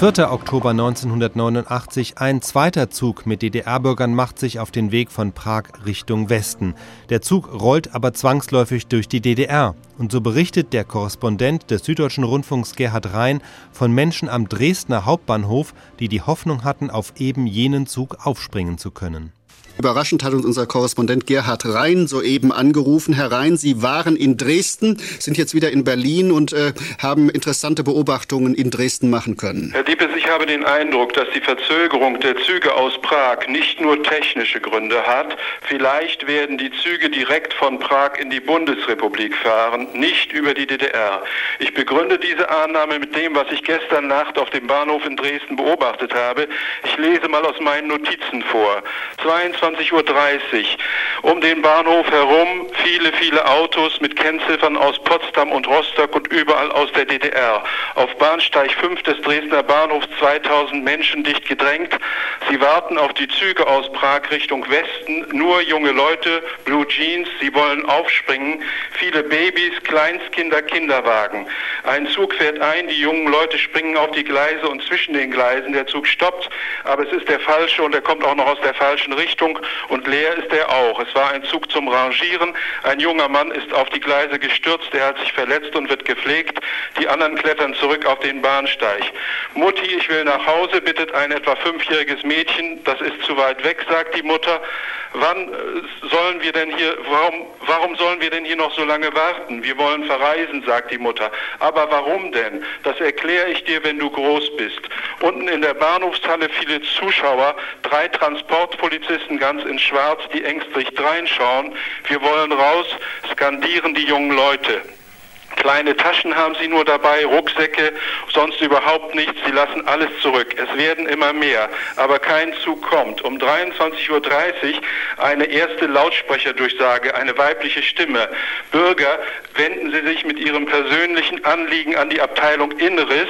4. Oktober 1989. Ein zweiter Zug mit DDR-Bürgern macht sich auf den Weg von Prag Richtung Westen. Der Zug rollt aber zwangsläufig durch die DDR. Und so berichtet der Korrespondent des Süddeutschen Rundfunks Gerhard Rhein von Menschen am Dresdner Hauptbahnhof, die die Hoffnung hatten, auf eben jenen Zug aufspringen zu können. Überraschend hat uns unser Korrespondent Gerhard Rhein soeben angerufen. Herr Rhein, Sie waren in Dresden, sind jetzt wieder in Berlin und äh, haben interessante Beobachtungen in Dresden machen können. Herr Diepes, ich habe den Eindruck, dass die Verzögerung der Züge aus Prag nicht nur technische Gründe hat. Vielleicht werden die Züge direkt von Prag in die Bundesrepublik fahren, nicht über die DDR. Ich begründe diese Annahme mit dem, was ich gestern Nacht auf dem Bahnhof in Dresden beobachtet habe. Ich lese mal aus meinen Notizen vor. 22 21.30 Uhr um den Bahnhof herum viele, viele Autos mit Kennziffern aus Potsdam und Rostock und überall aus der DDR. Auf Bahnsteig 5 des Dresdner Bahnhofs 2000 Menschen dicht gedrängt. Sie warten auf die Züge aus Prag Richtung Westen. Nur junge Leute, Blue Jeans, sie wollen aufspringen. Viele Babys, Kleinstkinder, Kinderwagen. Ein Zug fährt ein, die jungen Leute springen auf die Gleise und zwischen den Gleisen. Der Zug stoppt, aber es ist der falsche und er kommt auch noch aus der falschen Richtung und leer ist er auch. Es war ein Zug zum Rangieren. Ein junger Mann ist auf die Gleise gestürzt, er hat sich verletzt und wird gepflegt. Die anderen klettern zurück auf den Bahnsteig. Mutti, ich will nach Hause, bittet ein etwa fünfjähriges Mädchen. Das ist zu weit weg, sagt die Mutter. Wann äh, sollen wir denn hier, warum, warum sollen wir denn hier noch so lange warten? Wir wollen verreisen, sagt die Mutter. Aber warum denn? Das erkläre ich dir, wenn du groß bist. Unten in der Bahnhofshalle viele Zuschauer, drei Transportpolizisten ganz in Schwarz, die ängstlich dreinschauen. Wir wollen raus, skandieren die jungen Leute. Kleine Taschen haben sie nur dabei, Rucksäcke, sonst überhaupt nichts. Sie lassen alles zurück. Es werden immer mehr, aber kein Zug kommt. Um 23.30 Uhr eine erste Lautsprecherdurchsage, eine weibliche Stimme. Bürger, wenden Sie sich mit Ihrem persönlichen Anliegen an die Abteilung Inneres,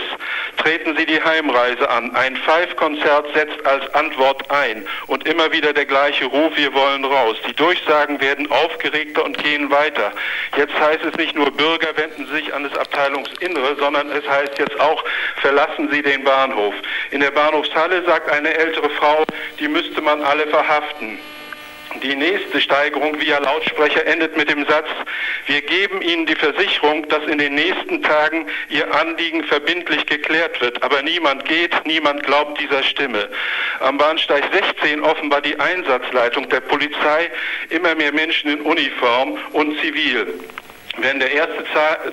treten Sie die Heimreise an. Ein Five-Konzert setzt als Antwort ein und immer wieder der gleiche Ruf, wir wollen raus. Die Durchsagen werden aufgeregter und gehen weiter. Jetzt heißt es nicht nur Bürger, wenden wenden sich an das Abteilungsinnere, sondern es heißt jetzt auch, verlassen Sie den Bahnhof. In der Bahnhofshalle sagt eine ältere Frau, die müsste man alle verhaften. Die nächste Steigerung via Lautsprecher endet mit dem Satz, wir geben Ihnen die Versicherung, dass in den nächsten Tagen Ihr Anliegen verbindlich geklärt wird. Aber niemand geht, niemand glaubt dieser Stimme. Am Bahnsteig 16 offenbar die Einsatzleitung der Polizei, immer mehr Menschen in Uniform und zivil. Wenn der erste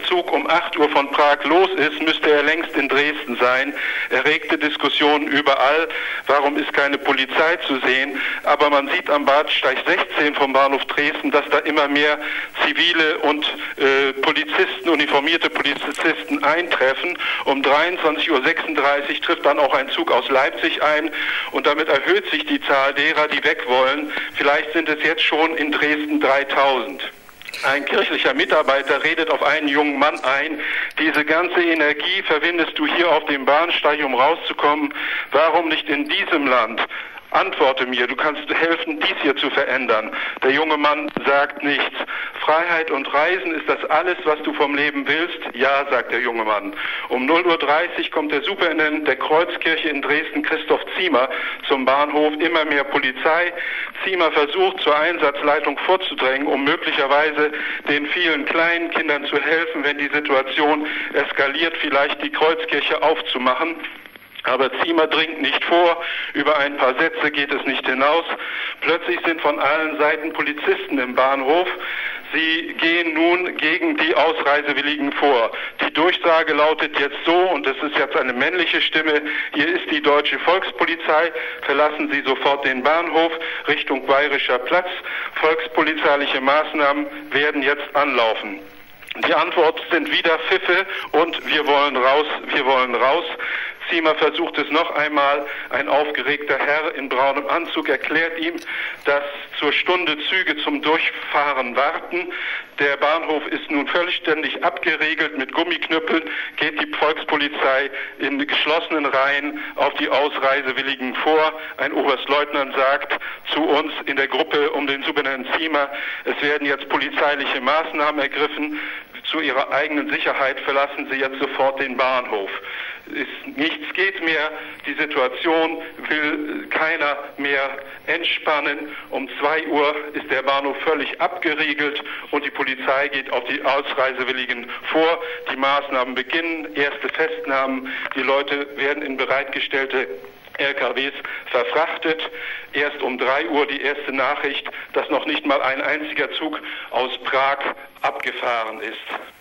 Zug um 8 Uhr von Prag los ist, müsste er längst in Dresden sein. Erregte Diskussionen überall. Warum ist keine Polizei zu sehen? Aber man sieht am Bahnsteig 16 vom Bahnhof Dresden, dass da immer mehr zivile und äh, Polizisten, uniformierte Polizisten eintreffen. Um 23.36 Uhr trifft dann auch ein Zug aus Leipzig ein und damit erhöht sich die Zahl derer, die weg wollen. Vielleicht sind es jetzt schon in Dresden 3000. Ein kirchlicher Mitarbeiter redet auf einen jungen Mann ein, diese ganze Energie verwendest du hier auf dem Bahnsteig, um rauszukommen. Warum nicht in diesem Land? Antworte mir, du kannst helfen, dies hier zu verändern. Der junge Mann sagt nichts. Freiheit und Reisen, ist das alles, was du vom Leben willst? Ja, sagt der junge Mann. Um 0.30 Uhr kommt der Superintendent der Kreuzkirche in Dresden, Christoph Ziemer, zum Bahnhof. Immer mehr Polizei. Ziemer versucht, zur Einsatzleitung vorzudrängen, um möglicherweise den vielen kleinen Kindern zu helfen, wenn die Situation eskaliert, vielleicht die Kreuzkirche aufzumachen. Aber Ziemer dringt nicht vor, über ein paar Sätze geht es nicht hinaus. Plötzlich sind von allen Seiten Polizisten im Bahnhof. Sie gehen nun gegen die Ausreisewilligen vor. Die Durchsage lautet jetzt so, und es ist jetzt eine männliche Stimme, hier ist die deutsche Volkspolizei, verlassen Sie sofort den Bahnhof Richtung Bayerischer Platz. Volkspolizeiliche Maßnahmen werden jetzt anlaufen. Die Antwort sind wieder Pfiffe und wir wollen raus, wir wollen raus. Ziemer versucht es noch einmal. Ein aufgeregter Herr in braunem Anzug erklärt ihm, dass zur Stunde Züge zum Durchfahren warten. Der Bahnhof ist nun vollständig abgeriegelt mit Gummiknüppeln, geht die Volkspolizei in geschlossenen Reihen auf die Ausreisewilligen vor. Ein Oberstleutnant sagt zu uns in der Gruppe um den Superintendent Ziemer, es werden jetzt polizeiliche Maßnahmen ergriffen. Zu ihrer eigenen Sicherheit verlassen sie jetzt sofort den Bahnhof. ist, nichts geht mehr, die Situation will keiner mehr entspannen. Um zwei Uhr ist der Bahnhof völlig abgeriegelt und die Polizei geht auf die Ausreisewilligen vor. Die Maßnahmen beginnen, erste Festnahmen, die Leute werden in bereitgestellte LKWs verfrachtet. Erst um drei Uhr die erste Nachricht, dass noch nicht mal ein einziger Zug aus Prag abgefahren ist.